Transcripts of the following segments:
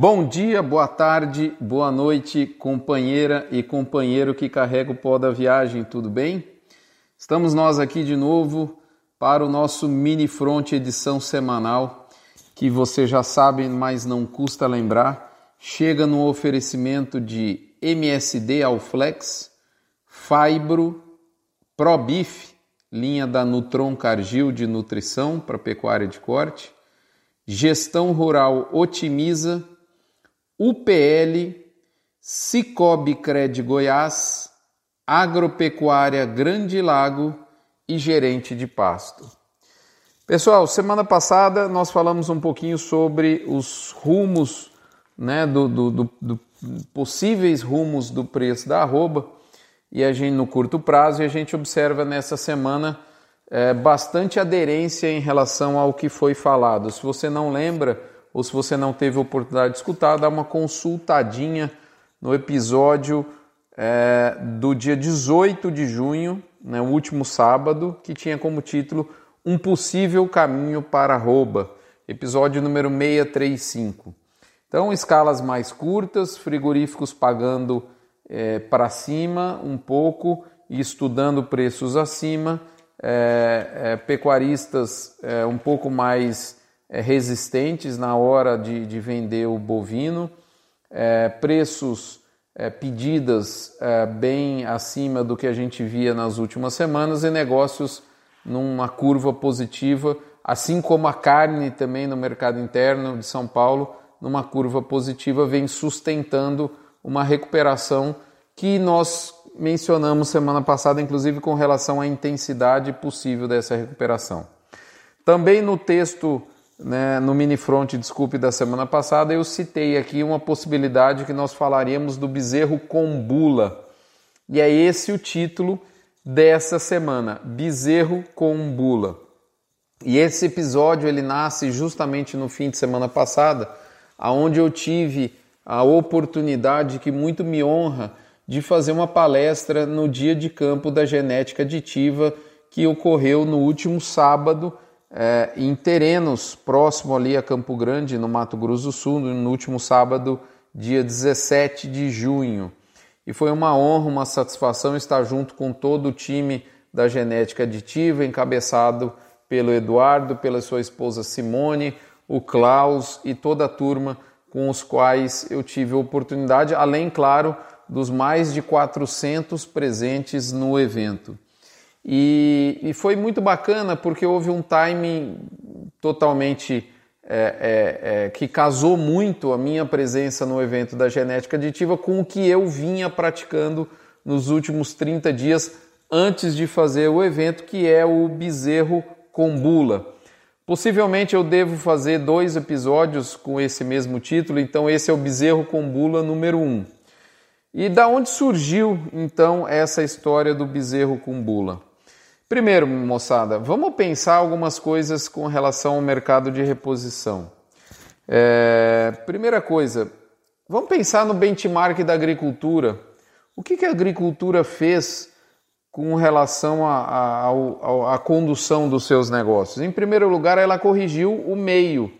Bom dia, boa tarde, boa noite, companheira e companheiro que carrega o pó da viagem, tudo bem? Estamos nós aqui de novo para o nosso Mini Front edição semanal, que você já sabe, mas não custa lembrar, chega no oferecimento de MSD Alflex, Fibro, ProBif, linha da Nutron Cargill de nutrição para pecuária de corte, Gestão Rural Otimiza, UPL, Cicobi Cred Goiás, Agropecuária Grande Lago e Gerente de Pasto. Pessoal, semana passada nós falamos um pouquinho sobre os rumos, né, do, do, do, do possíveis rumos do preço da arroba e a gente no curto prazo e a gente observa nessa semana é, bastante aderência em relação ao que foi falado. Se você não lembra, ou se você não teve oportunidade de escutar, dá uma consultadinha no episódio é, do dia 18 de junho, né, o último sábado, que tinha como título Um Possível Caminho para Arroba, episódio número 635. Então, escalas mais curtas, frigoríficos pagando é, para cima um pouco e estudando preços acima, é, é, pecuaristas é, um pouco mais resistentes na hora de, de vender o bovino, é, preços, é, pedidas é, bem acima do que a gente via nas últimas semanas e negócios numa curva positiva, assim como a carne também no mercado interno de São Paulo, numa curva positiva, vem sustentando uma recuperação que nós mencionamos semana passada, inclusive com relação à intensidade possível dessa recuperação. Também no texto né, no mini front, desculpe, da semana passada, eu citei aqui uma possibilidade que nós falaríamos do bezerro com bula. E é esse o título dessa semana, bezerro com bula. E esse episódio ele nasce justamente no fim de semana passada, aonde eu tive a oportunidade que muito me honra de fazer uma palestra no dia de campo da genética aditiva que ocorreu no último sábado é, em terrenos próximo ali a Campo Grande, no Mato Grosso do Sul, no último sábado, dia 17 de junho. E foi uma honra, uma satisfação estar junto com todo o time da genética aditiva, encabeçado pelo Eduardo, pela sua esposa Simone, o Klaus e toda a turma com os quais eu tive a oportunidade, além, claro, dos mais de 400 presentes no evento. E, e foi muito bacana porque houve um timing totalmente é, é, é, que casou muito a minha presença no evento da genética aditiva com o que eu vinha praticando nos últimos 30 dias antes de fazer o evento, que é o bezerro com bula. Possivelmente eu devo fazer dois episódios com esse mesmo título, então esse é o bezerro com bula número 1. Um. E da onde surgiu então essa história do bezerro com bula? Primeiro, moçada, vamos pensar algumas coisas com relação ao mercado de reposição. É, primeira coisa, vamos pensar no benchmark da agricultura. O que, que a agricultura fez com relação à condução dos seus negócios? Em primeiro lugar, ela corrigiu o meio.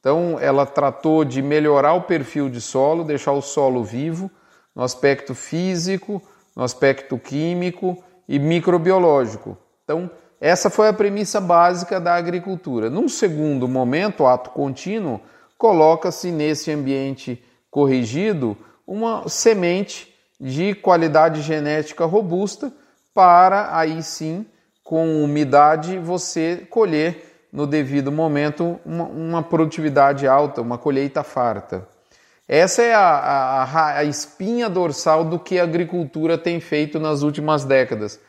Então, ela tratou de melhorar o perfil de solo, deixar o solo vivo, no aspecto físico, no aspecto químico e microbiológico. Então, essa foi a premissa básica da agricultura. Num segundo momento, ato contínuo, coloca-se nesse ambiente corrigido uma semente de qualidade genética robusta para aí sim, com umidade, você colher no devido momento uma, uma produtividade alta, uma colheita farta. Essa é a, a, a espinha dorsal do que a agricultura tem feito nas últimas décadas.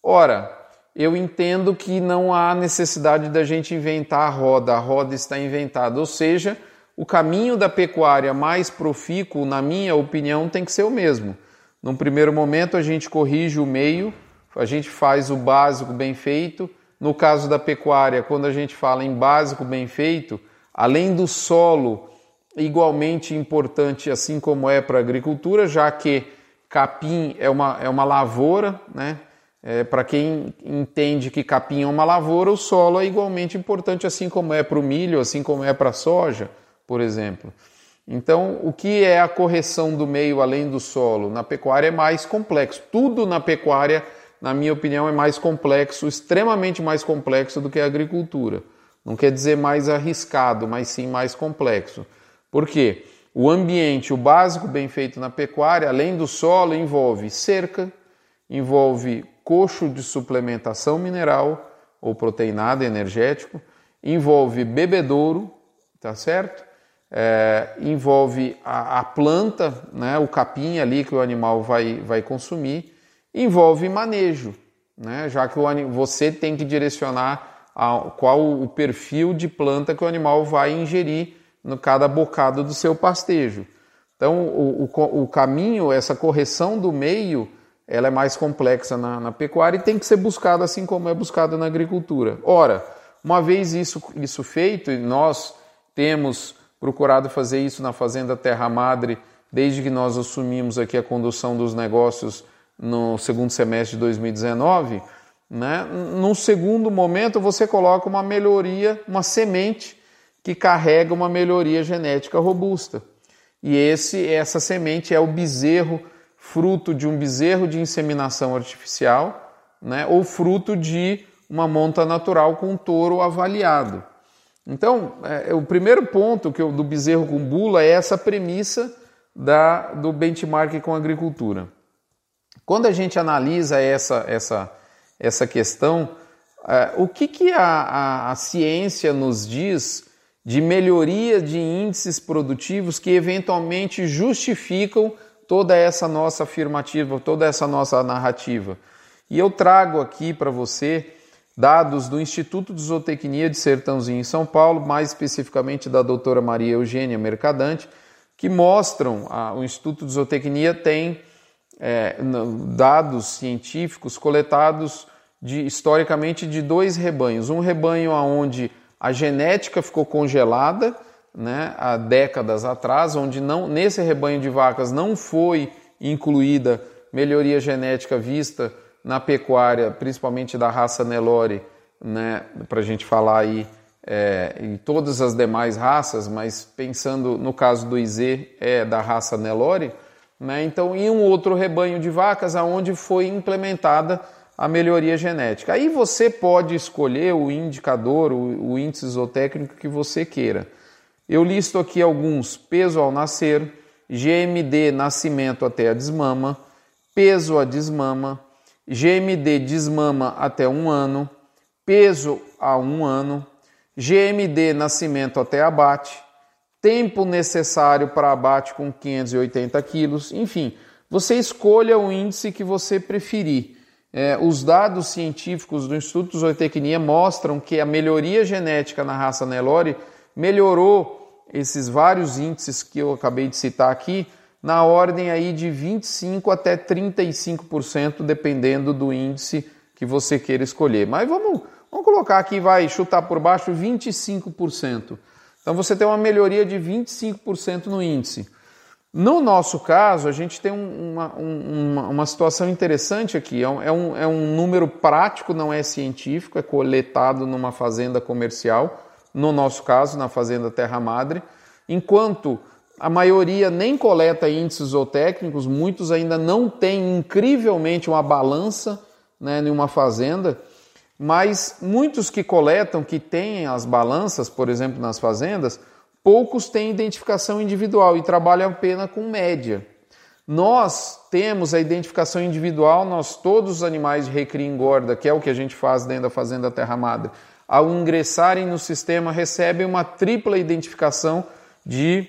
Ora, eu entendo que não há necessidade da gente inventar a roda, a roda está inventada. Ou seja, o caminho da pecuária mais profícuo, na minha opinião, tem que ser o mesmo. Num primeiro momento, a gente corrige o meio, a gente faz o básico bem feito. No caso da pecuária, quando a gente fala em básico bem feito, além do solo igualmente importante, assim como é para a agricultura, já que capim é uma, é uma lavoura, né? É, para quem entende que capim é uma lavoura, o solo é igualmente importante, assim como é para o milho, assim como é para a soja, por exemplo. Então, o que é a correção do meio além do solo? Na pecuária é mais complexo. Tudo na pecuária, na minha opinião, é mais complexo, extremamente mais complexo do que a agricultura. Não quer dizer mais arriscado, mas sim mais complexo. Por quê? O ambiente, o básico bem feito na pecuária, além do solo, envolve cerca, envolve coxo de suplementação mineral ou proteinado energético, envolve bebedouro, tá certo? É, envolve a, a, planta, né, o capim ali que o animal vai, vai consumir, envolve manejo, né, já que o, você tem que direcionar a, qual o perfil de planta que o animal vai ingerir no cada bocado do seu pastejo. Então, o, o, o caminho, essa correção do meio, ela é mais complexa na, na pecuária e tem que ser buscada assim como é buscada na agricultura. Ora, uma vez isso, isso feito, e nós temos procurado fazer isso na Fazenda Terra Madre desde que nós assumimos aqui a condução dos negócios no segundo semestre de 2019, né? num segundo momento você coloca uma melhoria, uma semente que carrega uma melhoria genética robusta. E esse, essa semente é o bezerro, fruto de um bezerro de inseminação artificial, né? ou fruto de uma monta natural com um touro avaliado. Então, é, o primeiro ponto que eu, do bezerro com bula é essa premissa da, do benchmark com agricultura. Quando a gente analisa essa, essa, essa questão, é, o que, que a, a, a ciência nos diz de melhoria de índices produtivos que eventualmente justificam toda essa nossa afirmativa, toda essa nossa narrativa. E eu trago aqui para você dados do Instituto de Zootecnia de Sertãozinho em São Paulo, mais especificamente da doutora Maria Eugênia Mercadante, que mostram, a, o Instituto de Zootecnia tem é, dados científicos coletados de, historicamente de dois rebanhos. Um rebanho onde a genética ficou congelada né, há décadas atrás, onde não, nesse rebanho de vacas não foi incluída melhoria genética vista na pecuária, principalmente da raça Nelore, né, para a gente falar aí é, em todas as demais raças, mas pensando no caso do IZ, é da raça Nelore, né, então em um outro rebanho de vacas aonde foi implementada a melhoria genética. Aí você pode escolher o indicador, o, o índice zootécnico que você queira. Eu listo aqui alguns: peso ao nascer, GMD nascimento até a desmama, peso a desmama, GMD desmama até um ano, peso a um ano, GMD nascimento até abate, tempo necessário para abate com 580 quilos, enfim, você escolha o índice que você preferir. É, os dados científicos do Instituto Zootecnia mostram que a melhoria genética na raça Nelore melhorou esses vários índices que eu acabei de citar aqui, na ordem aí de 25 até 35%, dependendo do índice que você queira escolher. Mas vamos, vamos colocar aqui, vai chutar por baixo 25%. Então você tem uma melhoria de 25% no índice. No nosso caso, a gente tem uma, uma, uma situação interessante aqui. É um, é, um, é um número prático, não é científico, é coletado numa fazenda comercial, no nosso caso, na fazenda Terra Madre. Enquanto a maioria nem coleta índices zootécnicos, muitos ainda não têm incrivelmente uma balança né, em uma fazenda, mas muitos que coletam, que têm as balanças, por exemplo, nas fazendas, poucos têm identificação individual e trabalham apenas com média. Nós temos a identificação individual, nós todos os animais de recria engorda, que é o que a gente faz dentro da fazenda Terra Madre, ao ingressarem no sistema recebem uma tripla identificação de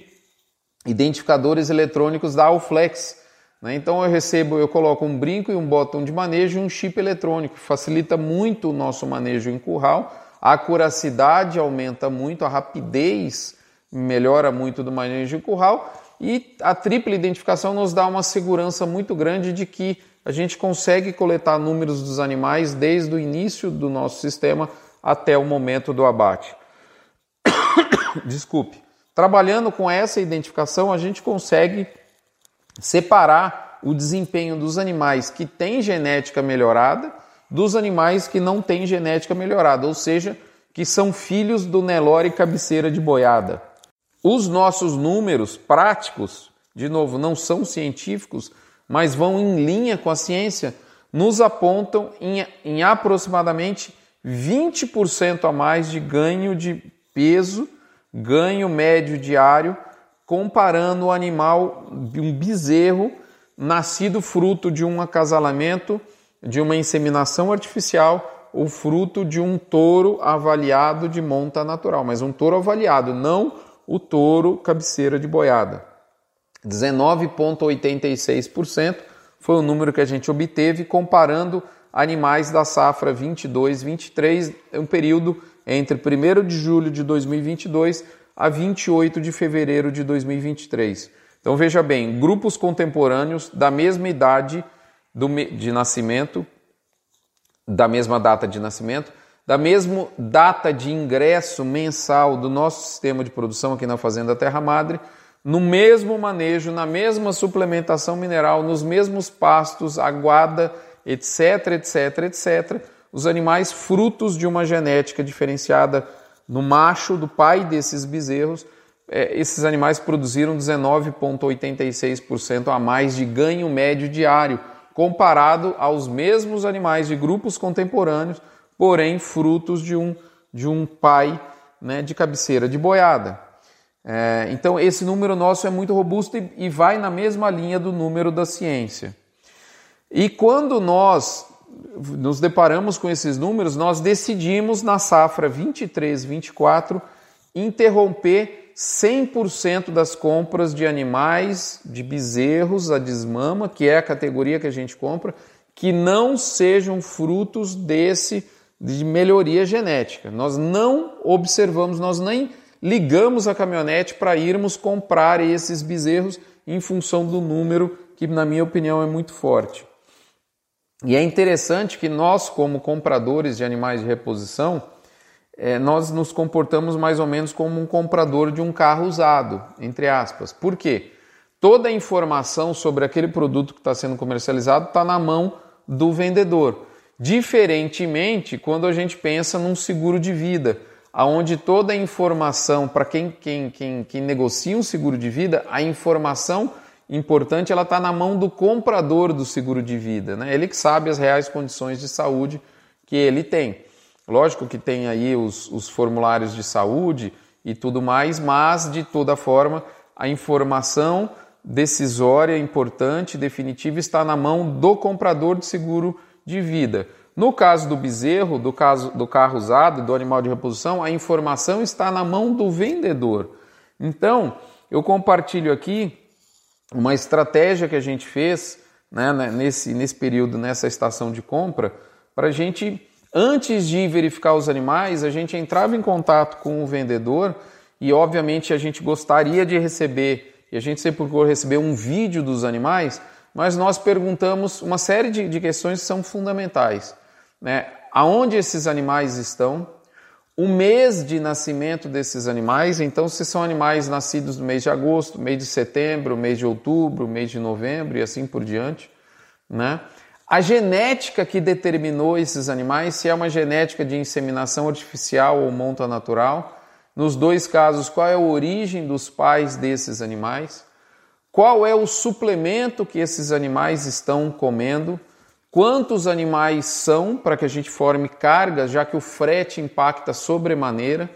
identificadores eletrônicos da Alflex. Né? Então eu recebo, eu coloco um brinco e um botão de manejo e um chip eletrônico, facilita muito o nosso manejo em curral, a acuracidade aumenta muito, a rapidez melhora muito do manejo de curral e a tripla identificação nos dá uma segurança muito grande de que a gente consegue coletar números dos animais desde o início do nosso sistema até o momento do abate. Desculpe. Trabalhando com essa identificação, a gente consegue separar o desempenho dos animais que têm genética melhorada dos animais que não têm genética melhorada, ou seja, que são filhos do Nelore cabeceira de boiada. Os nossos números práticos, de novo, não são científicos, mas vão em linha com a ciência, nos apontam em, em aproximadamente 20% a mais de ganho de peso, ganho médio diário, comparando o animal um bezerro nascido fruto de um acasalamento, de uma inseminação artificial ou fruto de um touro avaliado de monta natural, mas um touro avaliado, não o touro cabeceira de boiada. 19,86% foi o número que a gente obteve comparando animais da safra 22-23, um período entre 1 de julho de 2022 a 28 de fevereiro de 2023. Então veja bem, grupos contemporâneos da mesma idade do, de nascimento, da mesma data de nascimento, da mesma data de ingresso mensal do nosso sistema de produção aqui na Fazenda Terra Madre, no mesmo manejo, na mesma suplementação mineral, nos mesmos pastos, aguada, etc, etc, etc, os animais frutos de uma genética diferenciada no macho do pai desses bezerros, é, esses animais produziram 19,86% a mais de ganho médio diário, comparado aos mesmos animais de grupos contemporâneos, porém frutos de um, de um pai né, de cabeceira de boiada. É, então, esse número nosso é muito robusto e, e vai na mesma linha do número da ciência. E quando nós nos deparamos com esses números, nós decidimos na safra 23-24 interromper 100% das compras de animais, de bezerros a desmama, que é a categoria que a gente compra, que não sejam frutos desse de melhoria genética. Nós não observamos, nós nem ligamos a caminhonete para irmos comprar esses bezerros em função do número que, na minha opinião, é muito forte. E é interessante que nós, como compradores de animais de reposição, é, nós nos comportamos mais ou menos como um comprador de um carro usado, entre aspas. Por quê? Toda a informação sobre aquele produto que está sendo comercializado está na mão do vendedor. Diferentemente, quando a gente pensa num seguro de vida, aonde toda a informação para quem, quem, quem, quem negocia um seguro de vida, a informação importante ela está na mão do comprador do seguro de vida, né? Ele que sabe as reais condições de saúde que ele tem. Lógico que tem aí os, os formulários de saúde e tudo mais, mas de toda forma a informação decisória, importante, definitiva está na mão do comprador de seguro de vida. No caso do bezerro, do caso do carro usado, do animal de reposição, a informação está na mão do vendedor. Então, eu compartilho aqui uma estratégia que a gente fez né, né nesse, nesse período, nessa estação de compra, para a gente, antes de verificar os animais, a gente entrava em contato com o vendedor e, obviamente, a gente gostaria de receber, e a gente sempre procurou receber um vídeo dos animais, mas nós perguntamos uma série de, de questões que são fundamentais né, aonde esses animais estão, o mês de nascimento desses animais, então se são animais nascidos no mês de agosto, mês de setembro, mês de outubro, mês de novembro e assim por diante, né? A genética que determinou esses animais, se é uma genética de inseminação artificial ou monta natural, nos dois casos, qual é a origem dos pais desses animais, qual é o suplemento que esses animais estão comendo, quantos animais são para que a gente forme cargas, já que o frete impacta sobremaneira,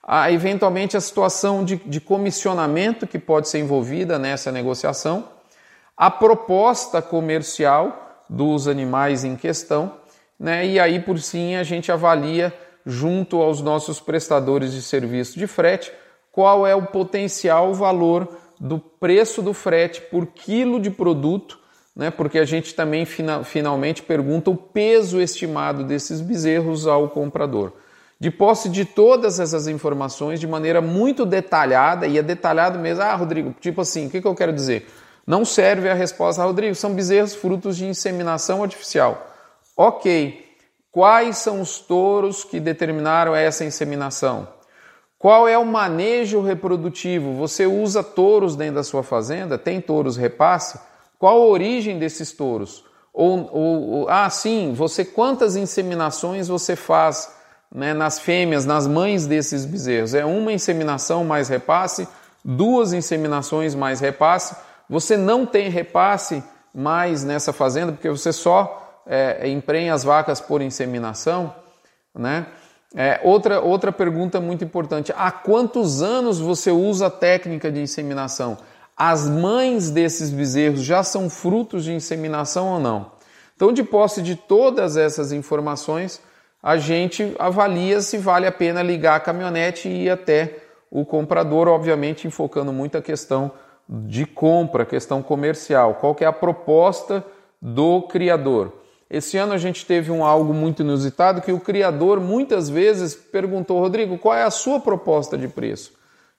a, eventualmente a situação de, de comissionamento que pode ser envolvida nessa negociação, a proposta comercial dos animais em questão, né? e aí por sim a gente avalia junto aos nossos prestadores de serviço de frete qual é o potencial valor do preço do frete por quilo de produto né, porque a gente também fina, finalmente pergunta o peso estimado desses bezerros ao comprador. De posse de todas essas informações de maneira muito detalhada, e é detalhado mesmo, ah, Rodrigo, tipo assim, o que, que eu quero dizer? Não serve a resposta, ah, Rodrigo, são bezerros frutos de inseminação artificial. Ok, quais são os touros que determinaram essa inseminação? Qual é o manejo reprodutivo? Você usa touros dentro da sua fazenda? Tem touros repasse? Qual a origem desses touros? Ou, ou, ou, ah, sim, você quantas inseminações você faz né, nas fêmeas, nas mães desses bezerros. É uma inseminação mais repasse, duas inseminações mais repasse. Você não tem repasse mais nessa fazenda porque você só é, emprenha as vacas por inseminação, né? É, outra, outra pergunta muito importante: há quantos anos você usa a técnica de inseminação? As mães desses bezerros já são frutos de inseminação ou não? Então, de posse de todas essas informações, a gente avalia se vale a pena ligar a caminhonete e ir até o comprador, obviamente enfocando muito a questão de compra, questão comercial. Qual que é a proposta do criador? Esse ano a gente teve um algo muito inusitado que o criador muitas vezes perguntou, Rodrigo, qual é a sua proposta de preço?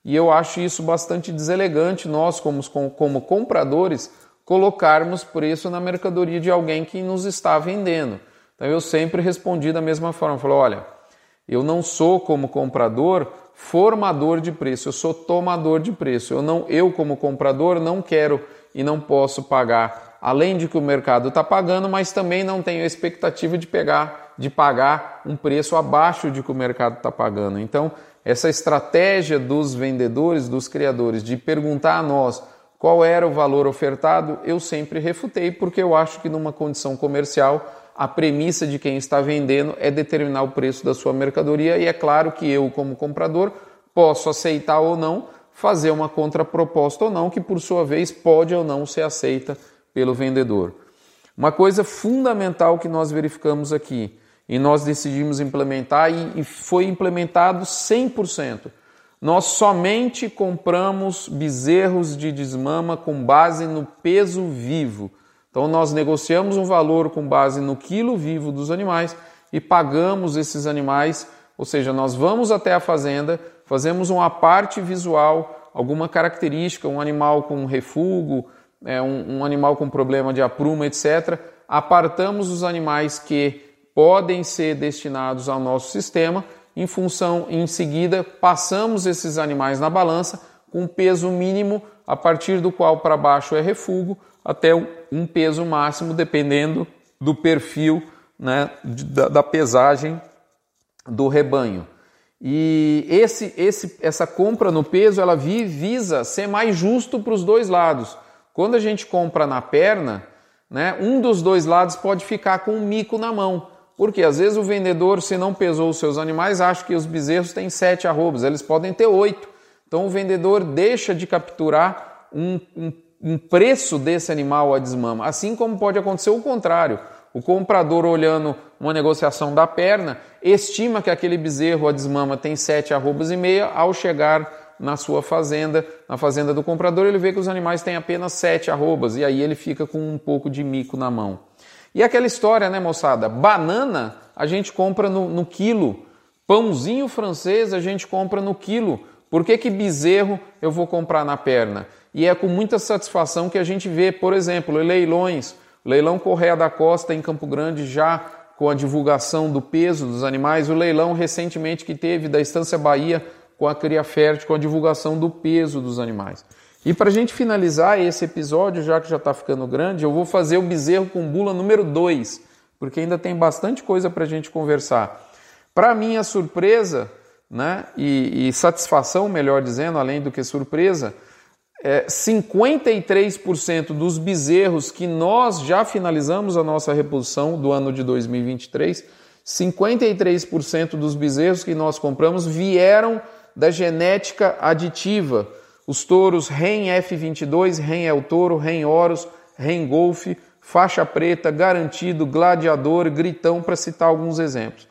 E eu acho isso bastante deselegante nós, como, como compradores, colocarmos preço na mercadoria de alguém que nos está vendendo. Então eu sempre respondi da mesma forma, falei, olha, eu não sou como comprador formador de preço, eu sou tomador de preço. Eu não, eu como comprador não quero e não posso pagar além de que o mercado está pagando, mas também não tenho expectativa de pegar, de pagar um preço abaixo de que o mercado está pagando. Então, essa estratégia dos vendedores, dos criadores, de perguntar a nós qual era o valor ofertado, eu sempre refutei, porque eu acho que numa condição comercial a premissa de quem está vendendo é determinar o preço da sua mercadoria e é claro que eu, como comprador, posso aceitar ou não, fazer uma contraproposta ou não, que por sua vez pode ou não ser aceita pelo vendedor. Uma coisa fundamental que nós verificamos aqui e nós decidimos implementar e foi implementado 100%. Nós somente compramos bezerros de desmama com base no peso vivo. Então nós negociamos um valor com base no quilo vivo dos animais e pagamos esses animais, ou seja, nós vamos até a fazenda, fazemos uma parte visual, alguma característica, um animal com refúgio, é, um, um animal com problema de apruma, etc., apartamos os animais que podem ser destinados ao nosso sistema, em função, em seguida, passamos esses animais na balança com peso mínimo, a partir do qual para baixo é refúgio, até um peso máximo, dependendo do perfil né, da, da pesagem do rebanho. E esse, esse, essa compra no peso ela visa ser mais justo para os dois lados. Quando a gente compra na perna, né, um dos dois lados pode ficar com um mico na mão. Porque às vezes o vendedor, se não pesou os seus animais, acha que os bezerros têm sete arrobas, eles podem ter oito. Então o vendedor deixa de capturar um, um, um preço desse animal a desmama. Assim como pode acontecer o contrário. O comprador, olhando uma negociação da perna, estima que aquele bezerro a desmama tem sete arrobas e meia, ao chegar na sua fazenda, na fazenda do comprador, ele vê que os animais têm apenas sete arrobas e aí ele fica com um pouco de mico na mão. E aquela história, né, moçada? Banana a gente compra no, no quilo, pãozinho francês a gente compra no quilo. Por que, que bezerro eu vou comprar na perna? E é com muita satisfação que a gente vê, por exemplo, leilões. O leilão Correia da Costa em Campo Grande já com a divulgação do peso dos animais, o leilão recentemente que teve da Estância Bahia com a cria fértil, com a divulgação do peso dos animais. E para a gente finalizar esse episódio, já que já está ficando grande, eu vou fazer o bezerro com bula número 2, porque ainda tem bastante coisa para a gente conversar. Para minha surpresa né, e, e, satisfação, melhor dizendo, além do que surpresa, é, 53% dos bezerros que nós já finalizamos a nossa reposição do ano de 2023, 53% dos bezerros que nós compramos vieram da genética aditiva. Os touros REN F22, REN El Toro, REN Horus, REN Golf, faixa preta, garantido, gladiador, gritão, para citar alguns exemplos.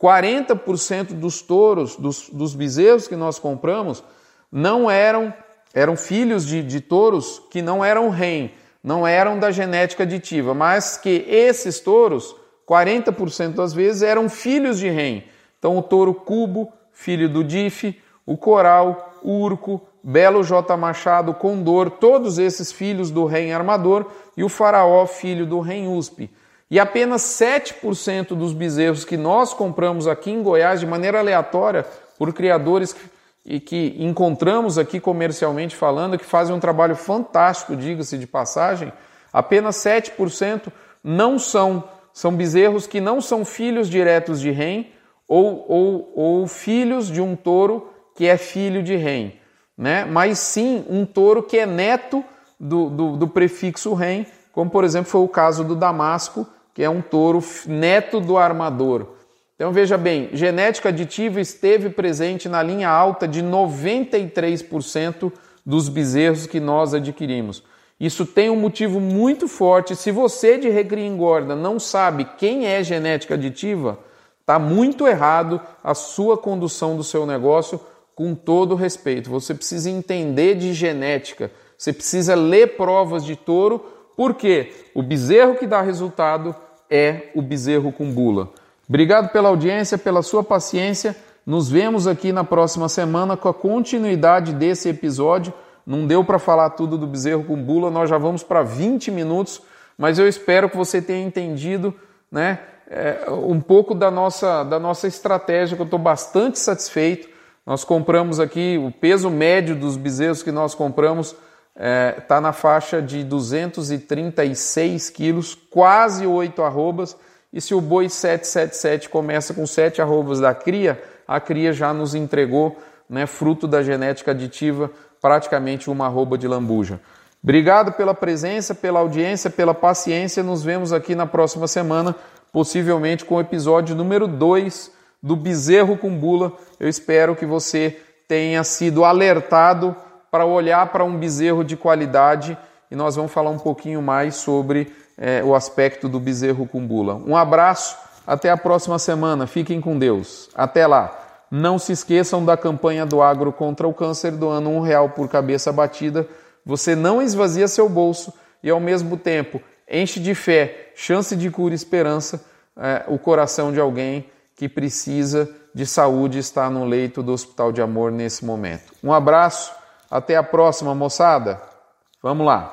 40% dos touros, dos, dos bezerros que nós compramos, não eram, eram filhos de, de touros que não eram REN, não eram da genética aditiva, mas que esses touros, 40% das vezes, eram filhos de REN. Então o touro cubo, filho do DIF, o Coral, Urco, Belo J. Machado, Condor, todos esses filhos do rei armador e o Faraó, filho do rei USP. E apenas 7% dos bezerros que nós compramos aqui em Goiás de maneira aleatória por criadores e que encontramos aqui comercialmente falando, que fazem um trabalho fantástico, diga-se de passagem, apenas 7% não são, são bezerros que não são filhos diretos de rei, ou, ou, ou filhos de um touro que é filho de rem, né? mas sim um touro que é neto do, do, do prefixo rem, como por exemplo foi o caso do Damasco, que é um touro neto do armador. Então veja bem, genética aditiva esteve presente na linha alta de 93% dos bezerros que nós adquirimos. Isso tem um motivo muito forte. Se você de recria engorda não sabe quem é genética aditiva, está muito errado a sua condução do seu negócio com todo respeito. Você precisa entender de genética, você precisa ler provas de touro, porque o bezerro que dá resultado é o bezerro com bula. Obrigado pela audiência, pela sua paciência. Nos vemos aqui na próxima semana com a continuidade desse episódio. Não deu para falar tudo do bezerro com bula, nós já vamos para 20 minutos, mas eu espero que você tenha entendido né, é, um pouco da nossa, da nossa estratégia, que eu estou bastante satisfeito. Nós compramos aqui, o peso médio dos bezerros que nós compramos está é, tá na faixa de 236 quilos, quase 8 arrobas. E se o boi 777 começa com 7 arrobas da cria, a cria já nos entregou, né, fruto da genética aditiva, praticamente uma arroba de lambuja. Obrigado pela presença, pela audiência, pela paciência. Nos vemos aqui na próxima semana, possivelmente com o episódio número 2 do Bezerro com Bula. Eu espero que você tenha sido alertado para olhar para um bezerro de qualidade e nós vamos falar um pouquinho mais sobre é, o aspecto do bezerro com bula. Um abraço, até a próxima semana. Fiquem com Deus. Até lá. Não se esqueçam da campanha do Agro contra o Câncer, doando um real por cabeça batida. Você não esvazia seu bolso e, ao mesmo tempo, enche de fé, chance de cura e esperança é, o coração de alguém que precisa de saúde está no leito do Hospital de Amor nesse momento. Um abraço, até a próxima, moçada. Vamos lá.